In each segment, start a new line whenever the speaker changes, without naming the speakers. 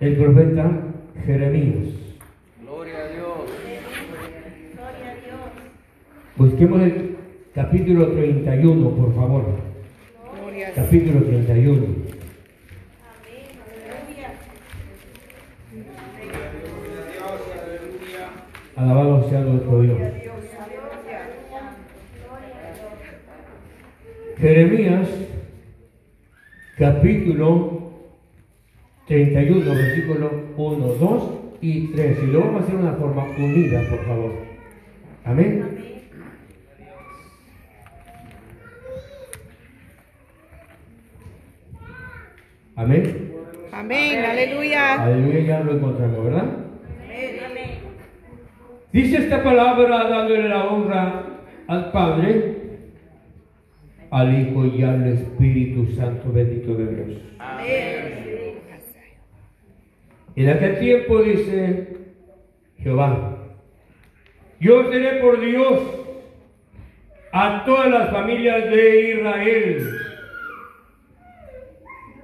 el profeta Jeremías.
Gloria a Dios.
Busquemos el capítulo 31, por favor. Capítulo 31. Alabado sea nuestro Dios. Jeremías, capítulo 31, versículo 1, 2 y 3. Y lo vamos a hacer de una forma unida, por favor. Amén. Amén.
Amén, aleluya.
Aleluya, ya lo encontramos, ¿verdad? Dice esta palabra dándole la honra al Padre, al Hijo y al Espíritu Santo bendito de Dios. En aquel tiempo dice Jehová, yo seré por Dios a todas las familias de Israel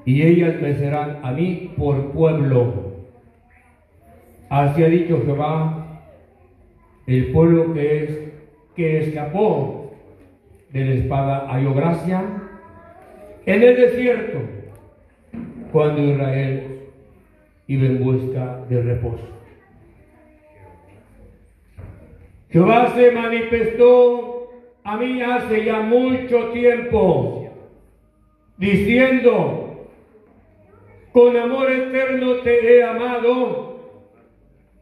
y ellas me serán a mí por pueblo. Así ha dicho Jehová, el pueblo que es que escapó de la espada halló gracia en el desierto cuando Israel iba en busca de reposo. Jehová se manifestó a mí hace ya mucho tiempo, diciendo, con amor eterno te he amado,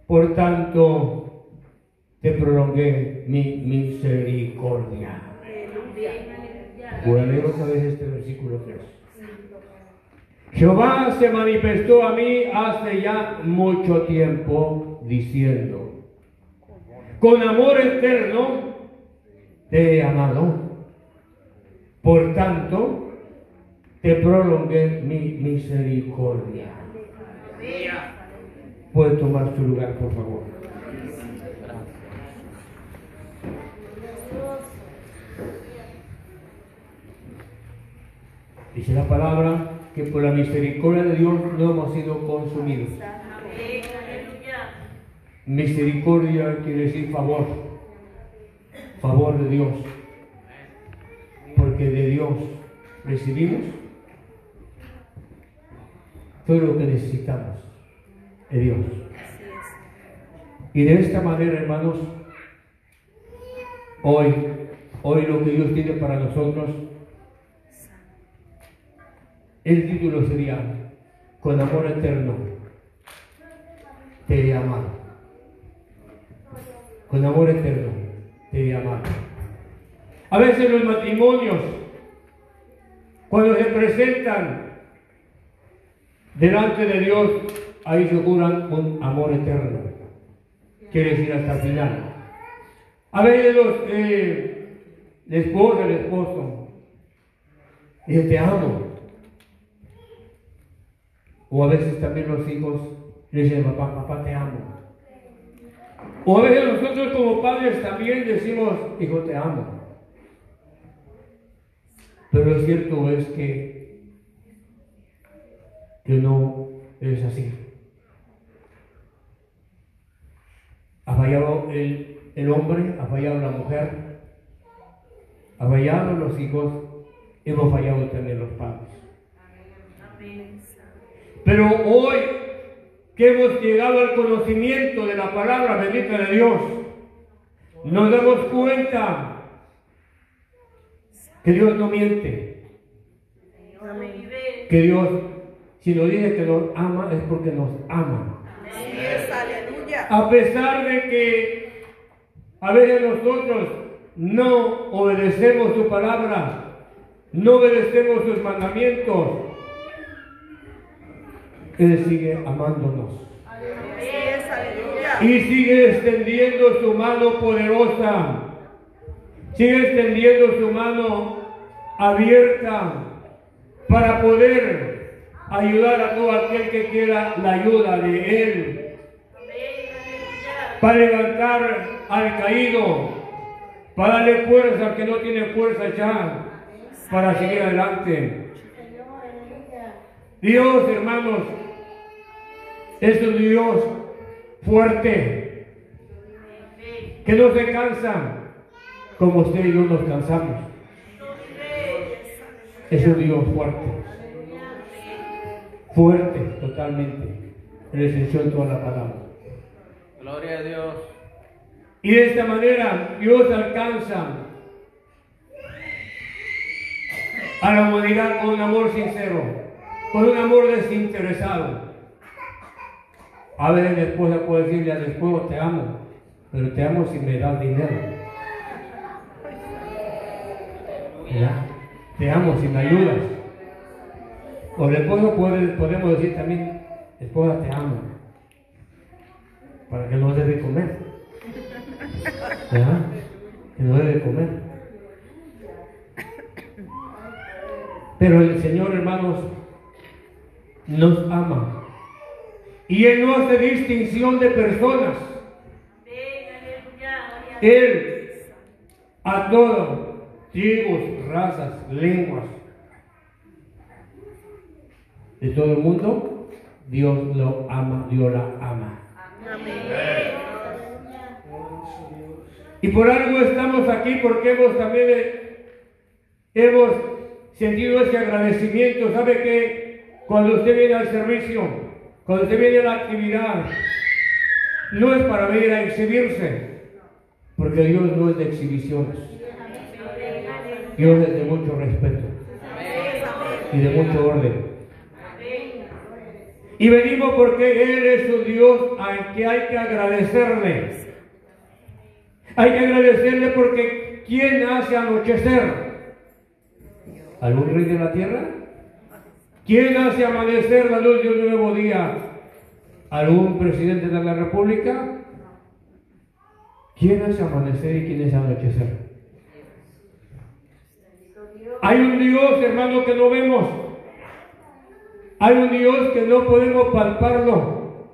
por tanto te prolongué mi misericordia. Leer otra vez este versículo 3. Jehová se manifestó a mí hace ya mucho tiempo diciendo, con amor eterno te he amado, por tanto te prolongué mi misericordia. Puede tomar su lugar, por favor. Dice la palabra por la misericordia de Dios no hemos sido consumidos. Misericordia quiere decir favor, favor de Dios, porque de Dios recibimos todo lo que necesitamos de Dios. Y de esta manera, hermanos, hoy, hoy lo que Dios tiene para nosotros, el título sería, con amor eterno, te he amado. Con amor eterno, te he amado. A veces los matrimonios, cuando se presentan delante de Dios, ahí se juran un amor eterno. Quiere decir hasta el final. A veces los, eh, la esposa, el esposo, dice te amo. O a veces también los hijos le dicen papá, papá te amo. O a veces nosotros como padres también decimos, hijo te amo. Pero lo cierto es que, que no es así. Ha fallado el, el hombre, ha fallado la mujer, ha fallado los hijos, hemos fallado también los padres. Pero hoy que hemos llegado al conocimiento de la palabra bendita de Dios, nos damos cuenta que Dios no miente. Que Dios, si nos dice que nos ama, es porque nos ama. A pesar de que a veces nosotros no obedecemos su palabra, no obedecemos sus mandamientos, Él sigue amándonos. Y sigue extendiendo su mano poderosa. Sigue extendiendo su mano abierta para poder ayudar a todo aquel que quiera la ayuda de Él. Para levantar al caído, para darle fuerza al que no tiene fuerza ya, para seguir adelante. Dios, hermanos, Es un Dios fuerte, que no se cansa como usted y yo nos cansamos. Es un Dios fuerte, fuerte totalmente, en extensión de toda la palabra.
Gloria a Dios.
Y de esta manera Dios alcanza a la humanidad con un amor sincero, con un amor desinteresado. A veces la esposa puede decirle al esposo, te amo, pero te amo si me das dinero. ¿Verdad? Te amo si me ayudas. O el esposo podemos decir también, esposa, te amo, para que no debe comer. ¿Verdad? Que no debe comer. Pero el Señor, hermanos, nos ama. Y Él no hace distinción de personas. Él a todos, tribus, razas, lenguas, de todo el mundo, Dios lo ama, Dios la ama. Y por algo estamos aquí porque hemos también eh, hemos sentido ese agradecimiento. ¿Sabe que cuando usted viene al servicio, cuando usted viene la actividad, no es para venir a exhibirse, porque Dios no es de exhibiciones. Dios es de mucho respeto y de mucho orden. Y venimos porque Él es un Dios al que hay que agradecerle. Hay que agradecerle porque ¿quién hace anochecer? ¿Algún rey de la tierra? ¿Quién hace amanecer la luz de un nuevo día? ¿Algún presidente de la república? ¿Quién hace amanecer y quién hace anochecer? Hay un Dios, hermano, que no vemos. Hay un Dios que no podemos palparlo.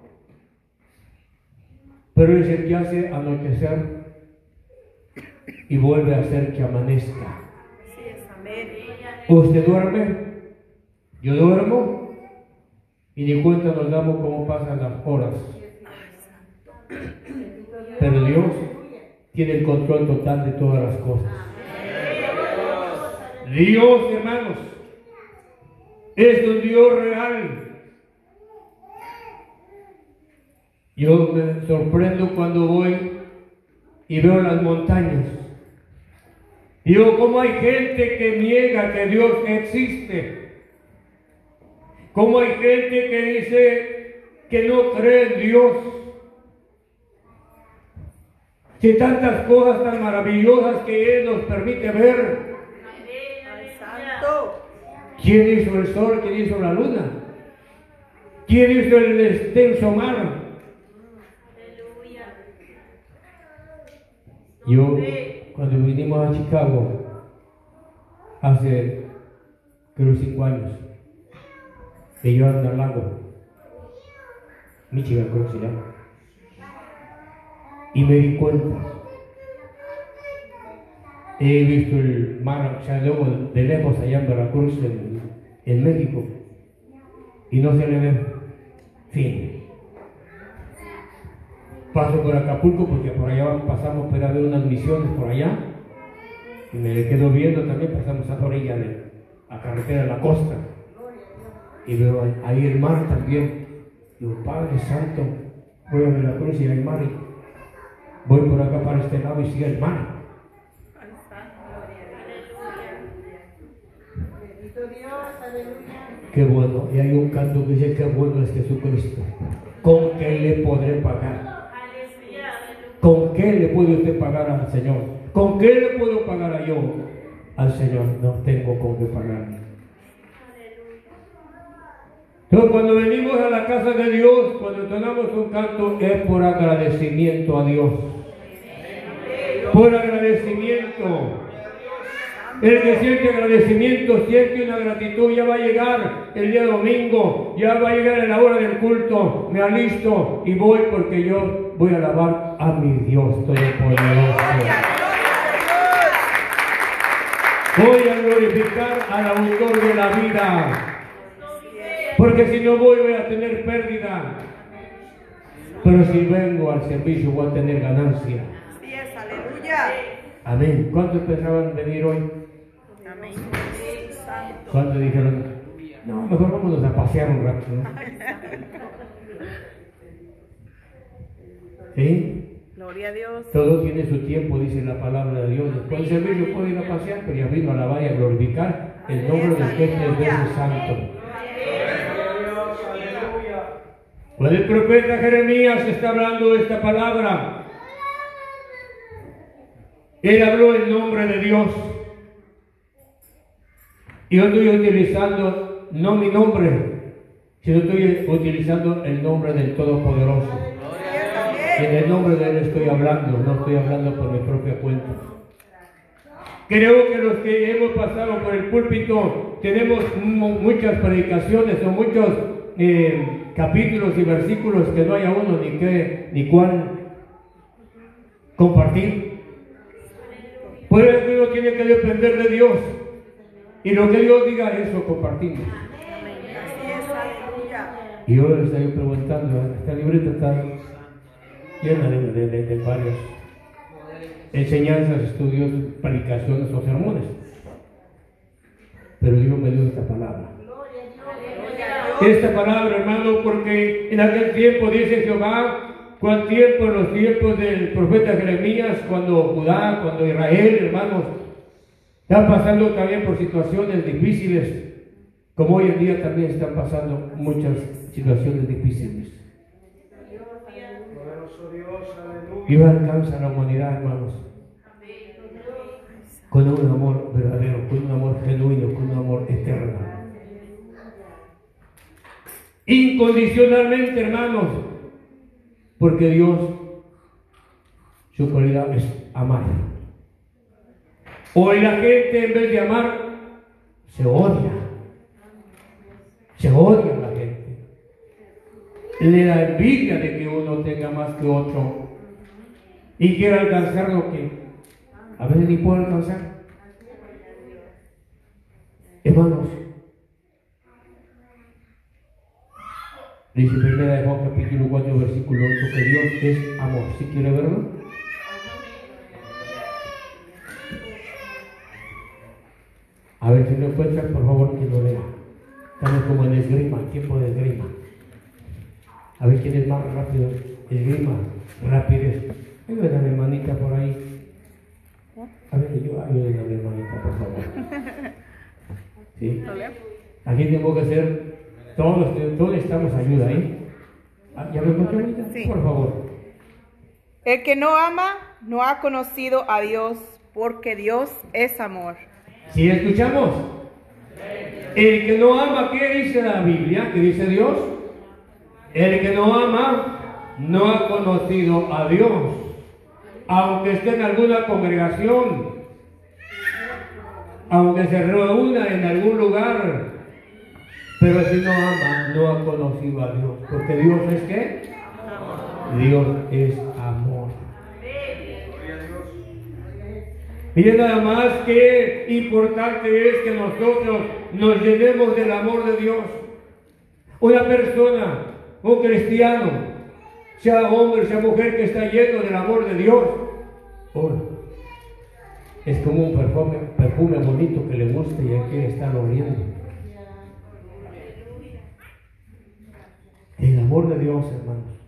Pero es el que hace anochecer y vuelve a hacer que amanezca. Usted duerme, yo duermo y ni cuenta nos damos cómo pasan las horas. Pero Dios tiene el control total de todas las cosas. Dios, hermanos, es un Dios real. Yo me sorprendo cuando voy y veo las montañas. Digo, ¿cómo hay gente que niega que Dios existe? ¿Cómo hay gente que dice que no cree en Dios? Si tantas cosas tan maravillosas que Él nos permite ver. ¿Quién hizo el sol? ¿Quién hizo la luna? ¿Quién hizo el extenso mar? Yo, cuando vinimos a Chicago, hace creo cinco años, ando al lago, Michigan creo que se llama, y me di cuenta, he visto el mar, luego de lejos allá en Veracruz, en, en México, y no se le ve. Fin. Paso por Acapulco porque por allá pasamos para ver unas misiones por allá. Y me quedo viendo también pasamos a la orilla de la carretera de la costa y veo ahí el mar también digo Padre Santo voy a Veracruz y hay mar voy por acá para este lado y sigue el mar qué bueno y hay un canto que dice qué bueno es Jesucristo con qué le podré pagar ¿Con qué le puede usted pagar al Señor? ¿Con qué le puedo pagar a yo al Señor? No tengo con qué pagar. Entonces cuando venimos a la casa de Dios, cuando entonamos un canto, es por agradecimiento a Dios. Por agradecimiento. El que siente agradecimiento siente una gratitud, ya va a llegar el día domingo, ya va a llegar la hora del culto, me alisto y voy porque yo voy a alabar a mi Dios Todopoderoso. Voy a glorificar al autor de la vida. Porque si no voy, voy a tener pérdida. Pero si vengo al servicio voy a tener ganancia.
Así es, aleluya.
Amén. ¿Cuántos pensaban venir hoy?
Amén.
¿Cuántos dijeron? No, mejor vámonos a pasear un rato. ¿no? ¿Sí?
Gloria a Dios.
Todo tiene su tiempo, dice la palabra de Dios. Después del servicio puede ir a pasear, pero ya vino a la valla a glorificar el nombre del que es el Dios Santo. Cuando el profeta Jeremías está hablando esta palabra, él habló en nombre de Dios. Y yo estoy utilizando no mi nombre, sino estoy utilizando el nombre del Todopoderoso. En el nombre de Él estoy hablando, no estoy hablando por mi propia cuenta. Creo que los que hemos pasado por el púlpito tenemos mu- muchas predicaciones o muchos eh, capítulos y versículos que no haya uno ni qué ni cuál compartir. Por eso uno tiene que depender de Dios. Y lo que Dios diga, eso compartimos. Y yo les estoy preguntando, esta libreta está llena de, de- de- de varias enseñanzas, estudios, predicaciones o sermones. Pero Dios me dio esta palabra. Esta palabra, hermano, porque en aquel tiempo dice Jehová, cuál tiempo en los tiempos del profeta Jeremías, cuando Judá, cuando Israel, hermanos, están pasando también por situaciones difíciles, como hoy en día también están pasando muchas situaciones difíciles. Dios alcanza a la humanidad, hermanos, con un amor verdadero, con un amor genuino, con un amor eterno. Incondicionalmente, hermanos, porque Dios, su cualidad es amar. Hoy la gente en vez de amar, se odia. Se odia la gente. Le da envidia de que uno tenga más que otro y quiere alcanzar lo que a veces ni puede alcanzar. Hermanos, dice primera de Juan capítulo 4 versículo 8 que Dios es amor. ¿Si quiere verlo? A ver si lo encuentran, por favor, que lo lea. Estamos como en esgrima, tiempo de esgrima. A ver quién es más rápido. Esgrima, rapidez. Ayuden a mi hermanita por ahí. A ver, yo ayuden a mi hermanita, por favor. ¿Sí? Aquí tengo que hacer, todos, todos necesitamos ayuda, ¿eh? ¿Ya ahorita?
Sí.
Por favor.
El que no ama no ha conocido a Dios, porque Dios es amor.
Si escuchamos, el que no ama, ¿qué dice la Biblia? ¿Qué dice Dios? El que no ama no ha conocido a Dios, aunque esté en alguna congregación, aunque se reúna en algún lugar, pero si no ama, no ha conocido a Dios, porque Dios es qué? Dios es amor. Miren nada más qué importante es que nosotros nos llenemos del amor de Dios. Una persona, un cristiano, sea hombre, sea mujer que está lleno del amor de Dios, oh, es como un perfume, perfume bonito que le gusta y quiere estar oliendo. El amor de Dios, hermanos,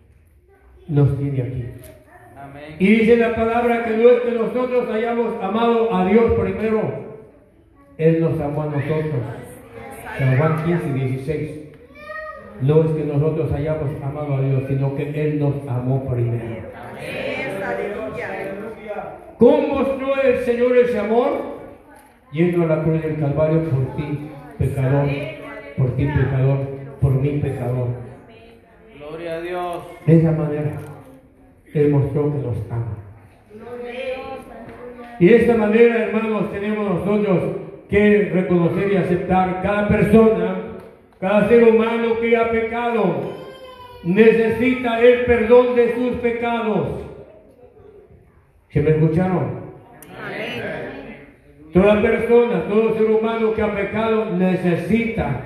nos tiene aquí.
Amén.
Y dice la palabra que no es que nosotros hayamos amado a Dios primero, Él nos amó a nosotros. San Juan 15, 16. No es que nosotros hayamos amado a Dios, sino que Él nos amó primero. ¿Cómo mostró el Señor ese amor? Yendo a la cruz del Calvario por ti, pecador, por ti, pecador, por mí, pecador.
Gloria a Dios.
De esa manera, Él mostró que nos ama. Y de esta manera, hermanos, tenemos nosotros que reconocer y aceptar cada persona, cada ser humano que ha pecado, necesita el perdón de sus pecados. ¿Se me escucharon? Toda persona, todo ser humano que ha pecado necesita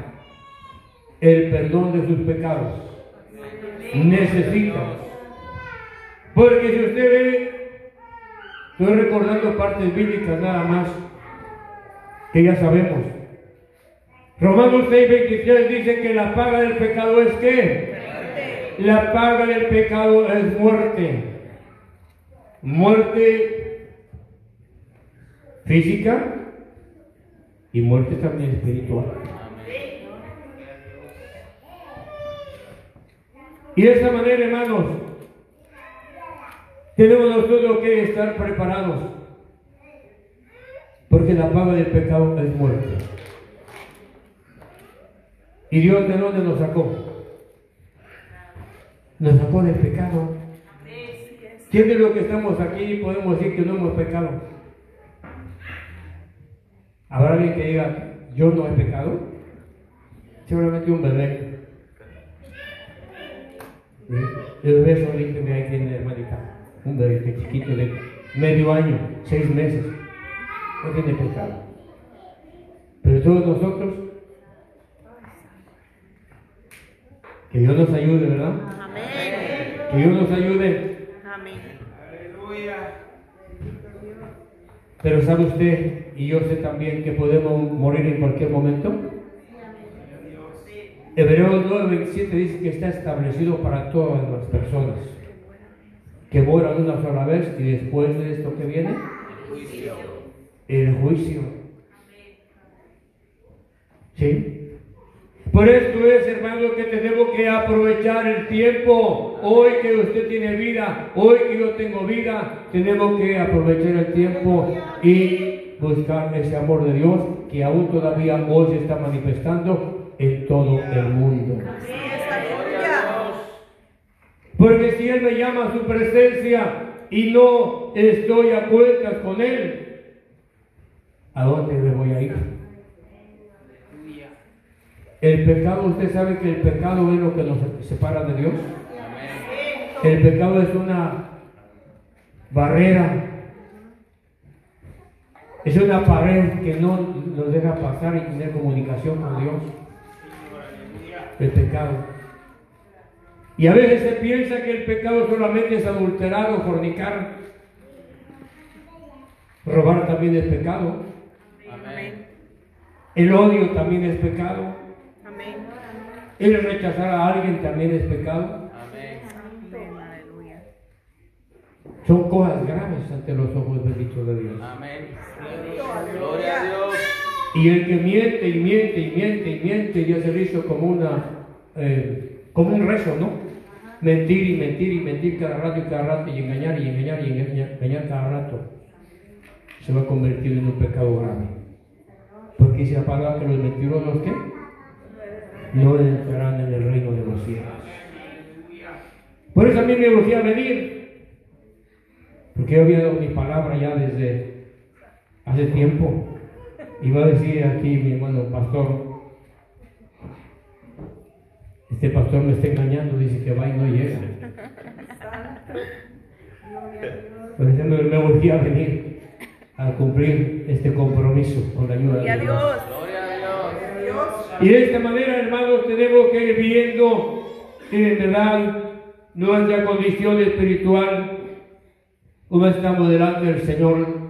el perdón de sus pecados. Necesita. Porque si usted ve, estoy recordando partes bíblicas nada más, que ya sabemos. Romanos 6, 23 dice que la paga del pecado es qué? La paga del pecado es muerte. Muerte física y muerte también espiritual. Y de esa manera, hermanos, tenemos nosotros que estar preparados. Porque la paga del pecado es muerte. ¿Y Dios de dónde nos sacó? Nos sacó del pecado. ¿Quién de los que estamos aquí podemos decir que no hemos pecado? ¿Habrá alguien que diga, yo no he pecado? Seguramente un bebé. ¿Sí? El bebé solito que ahí tiene hermanita. Un bebé chiquito de medio año, seis meses. No tiene pecado. Pero todos nosotros, que Dios nos ayude, ¿verdad?
Amén.
Que Dios nos ayude.
Amén.
Pero sabe usted, y yo sé también que podemos morir en cualquier momento. Hebreos 9, 27 dice que está establecido para todas las personas. Que mueran una sola vez y después de esto que viene, el juicio. ¿Sí? Por esto es, hermano, que tenemos que aprovechar el tiempo. Hoy que usted tiene vida, hoy que yo tengo vida, tenemos que aprovechar el tiempo y buscar ese amor de Dios que aún todavía hoy se está manifestando en todo el mundo. Porque si Él me llama a su presencia y no estoy a cuentas con Él, ¿a dónde me voy a ir? El pecado, usted sabe que el pecado es lo que nos separa de Dios. El pecado es una barrera, es una pared que no nos deja pasar y tener comunicación con Dios. El pecado. Y a veces se piensa que el pecado solamente es adulterar o fornicar. Robar también es pecado.
Amén.
El odio también es pecado.
Amén.
El rechazar a alguien también es pecado.
Amén.
Son cosas graves ante los ojos benditos de Dios.
Amén. Gloria a Dios.
Y el que miente y miente y miente y miente ya se le hizo como una eh, como un rezo, ¿no? Mentir y mentir y mentir cada rato y cada rato y engañar y engañar y engañar, cada rato. Se va a convertir en un pecado grave. Porque dice la palabra que los mentirosos ¿qué? No entrarán en el reino de los cielos. Por eso mí me urgía venir. Porque yo había dado mi palabra ya desde hace tiempo. Iba a decir aquí mi hermano pastor, este pastor me está engañando, dice que va y no llega. Por eso me, me urgí a venir a cumplir este compromiso con la ayuda
Y
de Dios.
Dios.
Gloria a Dios.
Y de esta manera, hermanos, tenemos que ir viendo que en verdad nuestra condición espiritual, como estamos delante del Señor.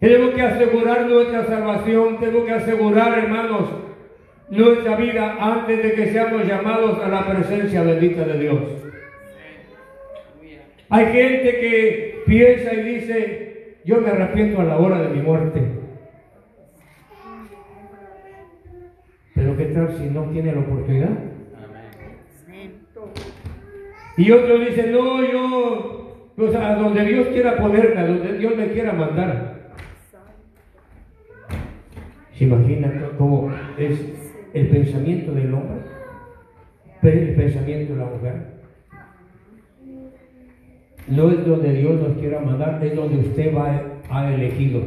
Tenemos que asegurar nuestra salvación, tenemos que asegurar, hermanos, nuestra vida antes de que seamos llamados a la presencia bendita de Dios. Hay gente que piensa y dice, yo me arrepiento a la hora de mi muerte. Pero ¿qué tal si no tiene la oportunidad? Y otros dicen, no, yo, pues a donde Dios quiera ponerme, a donde Dios me quiera mandar. ¿Se imagina cómo es el pensamiento del hombre? El pensamiento de la mujer. No es donde Dios nos quiera mandar, es donde usted va, ha elegido.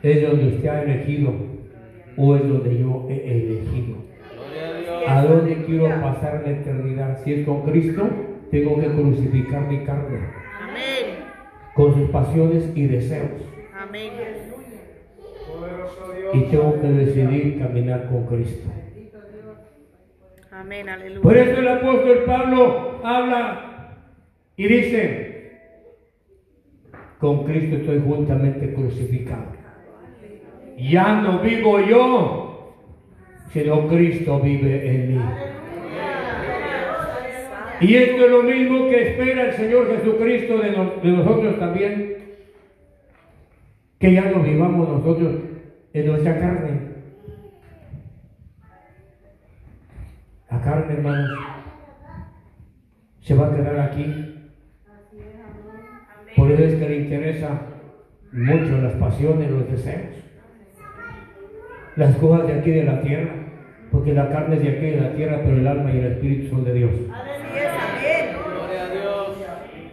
Es donde usted ha elegido o es donde yo he elegido.
A Dios.
¿A dónde quiero pasar la eternidad? Si es con Cristo, tengo que crucificar mi carne
Amén.
con sus pasiones y deseos.
Amén.
Y tengo que decidir caminar con Cristo.
Amén.
Por
Aleluya.
eso el apóstol Pablo habla Y dice, con Cristo estoy juntamente crucificado. Ya no vivo yo, sino Cristo vive en mí. Y esto es lo mismo que espera el Señor Jesucristo de nosotros también, que ya no vivamos nosotros en nuestra carne. La carne, hermanos, se va a quedar aquí. Por eso es que le interesa mucho las pasiones, los deseos, las cosas de aquí de la tierra, porque la carne es de aquí de la tierra, pero el alma y el espíritu son de Dios.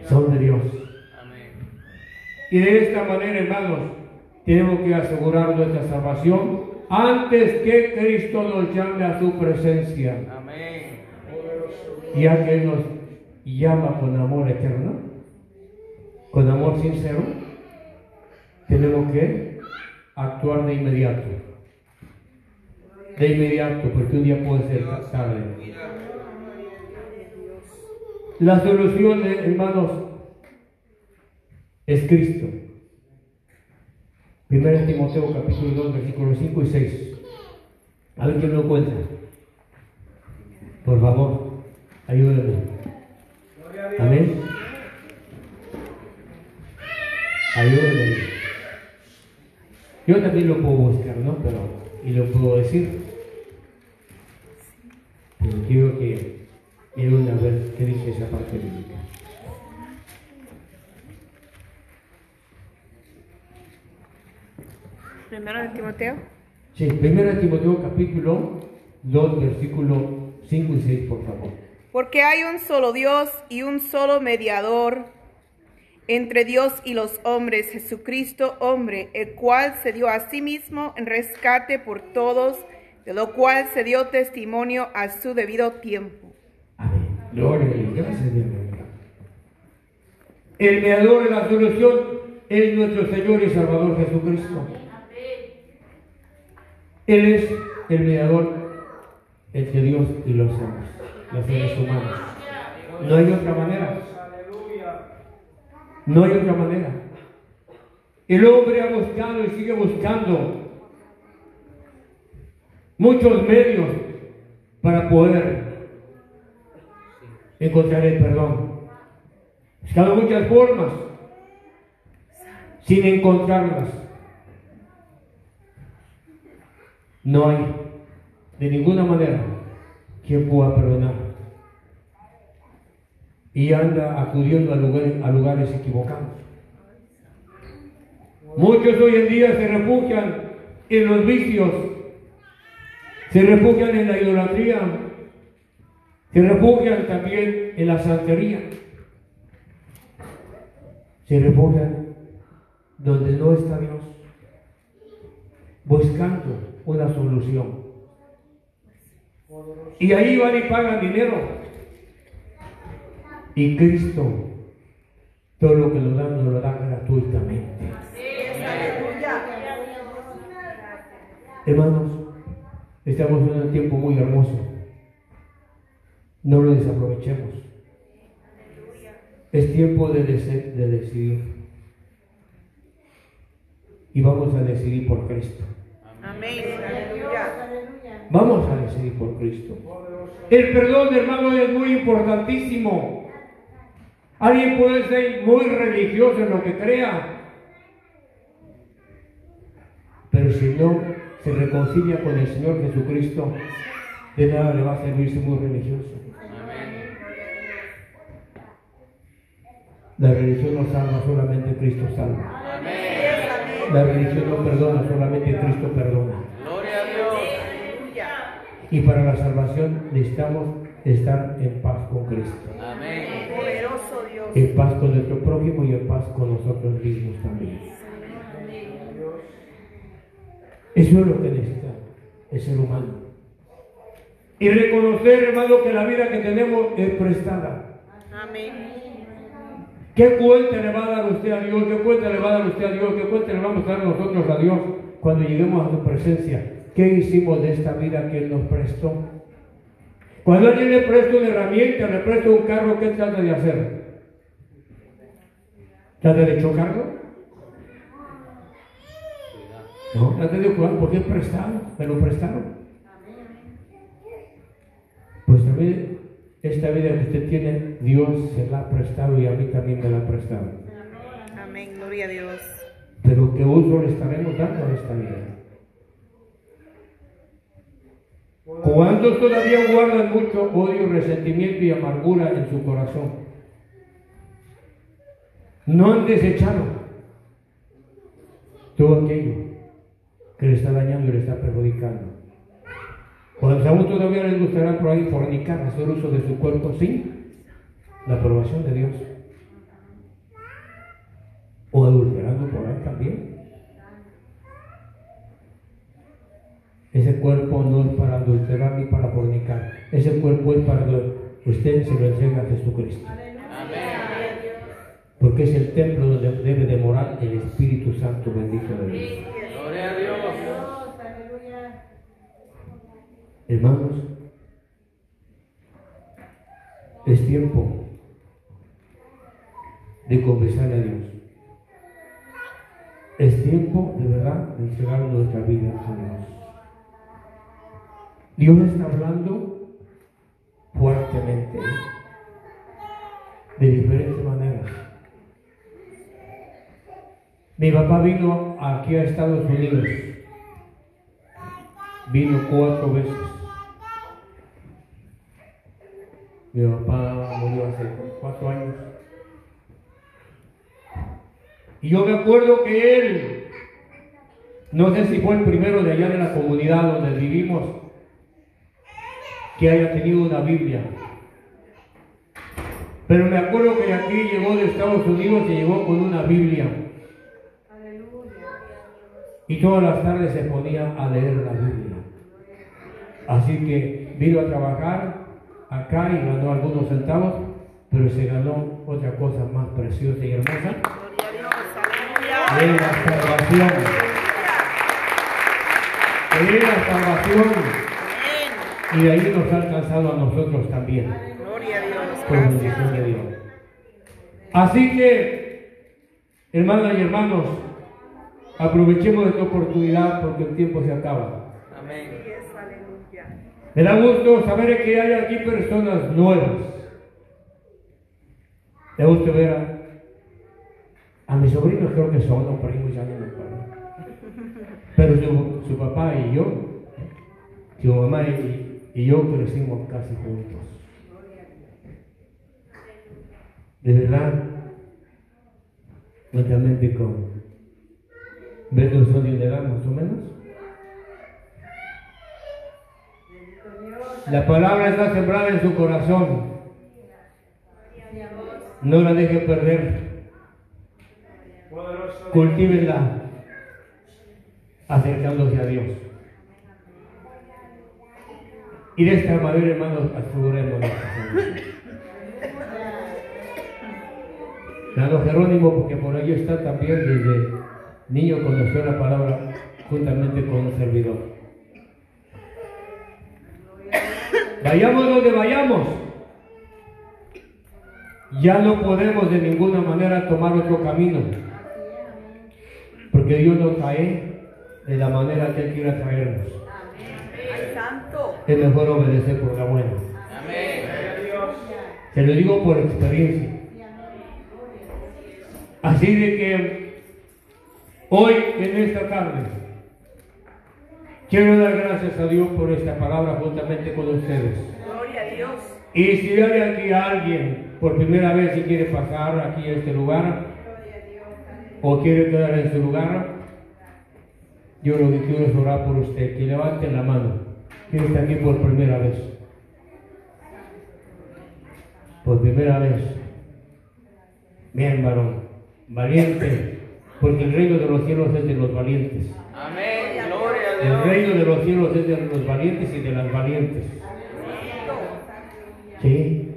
Son de Dios. Y de esta manera, hermanos, tenemos que asegurar nuestra salvación antes que Cristo nos llame a su presencia,
Amén.
ya que Él nos llama con amor eterno, con amor sincero, tenemos que actuar de inmediato. De inmediato, porque un día puede ser tarde. La solución, hermanos, es Cristo. 1 Timoteo capítulo 2, versículos 5 y 6. A ver quién lo cuenta. Por favor, ayúdenme. Amén. Ayúdenme. Yo también lo puedo buscar, ¿no? Pero, y lo puedo decir. Pero quiero que quiero una vez qué dice esa parte bíblica.
Primero de Timoteo.
Sí, 1 Timoteo capítulo 2, versículo 5 y 6, por favor.
Porque hay un solo Dios y un solo mediador entre Dios y los hombres, Jesucristo hombre, el cual se dio a sí mismo en rescate por todos, de lo cual se dio testimonio a su debido tiempo.
Amén. Gloria a Dios. Gracias, Dios. El mediador de la solución es nuestro Señor y Salvador Jesucristo. Él es el mediador entre Dios y los hombres, los seres humanos. No hay otra manera. No hay otra manera. El hombre ha buscado y sigue buscando muchos medios para poder encontrar el perdón. Buscando muchas formas sin encontrarlas. No hay de ninguna manera quien pueda perdonar. Y anda acudiendo a lugares, a lugares equivocados. Muchos hoy en día se refugian en los vicios, se refugian en la idolatría, se refugian también en la santería, se refugian donde no está Dios, buscando una solución. Y ahí van y pagan dinero. Y Cristo, todo lo que lo dan, nos lo dan gratuitamente. Hermanos, estamos en un tiempo muy hermoso. No lo desaprovechemos. Es tiempo de, de decidir. Y vamos a decidir por Cristo.
Amén. Aleluya.
Vamos a decidir por Cristo. El perdón, hermano, es muy importantísimo. Alguien puede ser muy religioso en lo que crea, pero si no se reconcilia con el Señor Jesucristo, de nada le va a servir ser muy religioso.
Amén.
La religión no salva, solamente Cristo salva. La religión no perdona, solamente Cristo perdona. Y para la salvación necesitamos estar en paz con Cristo.
Amén.
Poderoso Dios.
en paz con nuestro prójimo y en paz con nosotros mismos también. Eso es lo que necesita el ser humano. Y reconocer, hermano, que la vida que tenemos es prestada.
Amén.
¿Qué cuenta le va a dar usted a Dios? ¿Qué cuenta le va a dar usted a Dios? ¿Qué cuenta le vamos a dar nosotros a Dios cuando lleguemos a su presencia? ¿Qué hicimos de esta vida que Él nos prestó? Cuando alguien le presta una herramienta, le presta un carro, ¿qué trata de hacer? Trata de chocarlo. No, trata de jugar porque es prestado, me lo prestaron. Pues también esta vida que usted tiene, Dios se la ha prestado y a mí también me la ha prestado.
Amén, gloria a Dios.
Pero ¿qué uso le estaremos dando a esta vida? ¿Cuántos todavía guardan mucho odio, resentimiento y amargura en su corazón? No han desechado todo aquello que le está dañando y le está perjudicando. Cuando aún todavía les gustará por ahí fornicar, hacer uso de su cuerpo sin la aprobación de Dios. O adulterando por ahí también. Ese cuerpo no es para adulterar ni para fornicar. Ese cuerpo es para que usted se lo entrega a Jesucristo. Porque es el templo donde debe de morar el Espíritu Santo bendito de Dios.
Gloria a Dios.
Hermanos, es tiempo de confesar a Dios. Es tiempo de verdad de entregar nuestra vida a Dios. Dios está hablando fuertemente, de diferentes maneras. Mi papá vino aquí a Estados Unidos. Vino cuatro veces. Mi papá murió hace cuatro años. Y yo me acuerdo que él, no sé si fue el primero de allá de la comunidad donde vivimos, que haya tenido una Biblia. Pero me acuerdo que aquí llegó de Estados Unidos y llegó con una Biblia. Y todas las tardes se ponía a leer la Biblia. Así que vino a trabajar acá y ganó algunos centavos, pero se ganó otra cosa más preciosa y hermosa, la salvación. La salvación. Y de ahí nos ha alcanzado a nosotros también.
Gloria a Dios,
por bendición
gracias.
de Dios. Así que, hermanas y hermanos, aprovechemos esta oportunidad porque el tiempo se acaba.
Amén.
Aleluya.
Me da gusto saber que hay aquí personas nuevas. Me gusta ver a, a mis sobrinos, creo que son los primos, ya no me acuerdo. Pero su, su papá y yo, su mamá y, y yo crecimos casi juntos. De verdad, juntamente con ¿Ves los años de edad más o menos? La palabra está sembrada en su corazón. No la deje perder. Cultívenla acercándose a Dios. Y de esta manera, hermanos, aseguremos nuestra. Hermano Jerónimo, porque por ahí está también desde niño conoció la palabra juntamente con un servidor. Vayamos donde vayamos. Ya no podemos de ninguna manera tomar otro camino. Porque Dios nos trae de la manera que Él quiera traernos. Es mejor obedecer por la buena.
Amén.
Te lo digo por experiencia. Así de que hoy, en esta tarde, quiero dar gracias a Dios por esta palabra juntamente con ustedes.
Gloria a Dios.
Y si hay aquí alguien por primera vez y quiere pasar aquí a este lugar, o quiere quedar en su lugar, yo lo que quiero es orar por usted. Que levante la mano. ¿Quién está aquí por primera vez? Por primera vez. Bien, varón. Valiente. Porque el reino de los cielos es de los valientes.
Amén. Gloria a
El
Dios.
reino de los cielos es de los valientes y de las valientes. ¿Sí?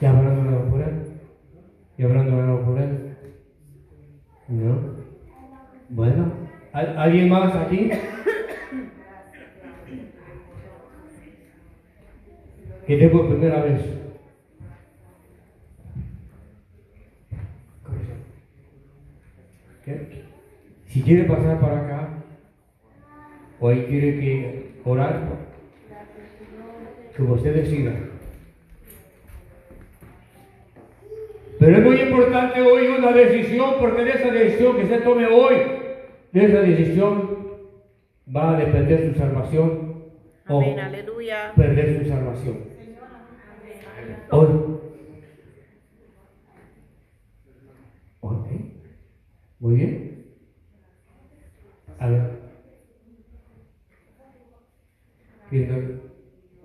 ¿Ya habrán orado por él? ¿Ya habrán orado por él? ¿No? Bueno, ¿al- ¿alguien más aquí? Esté por primera vez. Si quiere pasar para acá, o ahí quiere que orar, como usted decida. Pero es muy importante hoy una decisión, porque de esa decisión que se tome hoy, de esa decisión va a depender su salvación o
Amén, aleluya.
perder su salvación. Hoy. Ok. Muy bien. A ver. ¿Quieres dar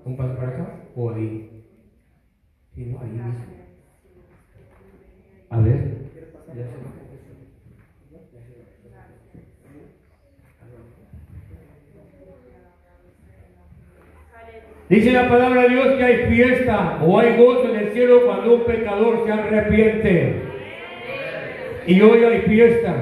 un paso para acá o ahí? Sí, no, ahí mismo. A ver. Ya se- Dice la palabra de Dios que hay fiesta o hay gozo en el cielo cuando un pecador se arrepiente. Y hoy hay fiesta.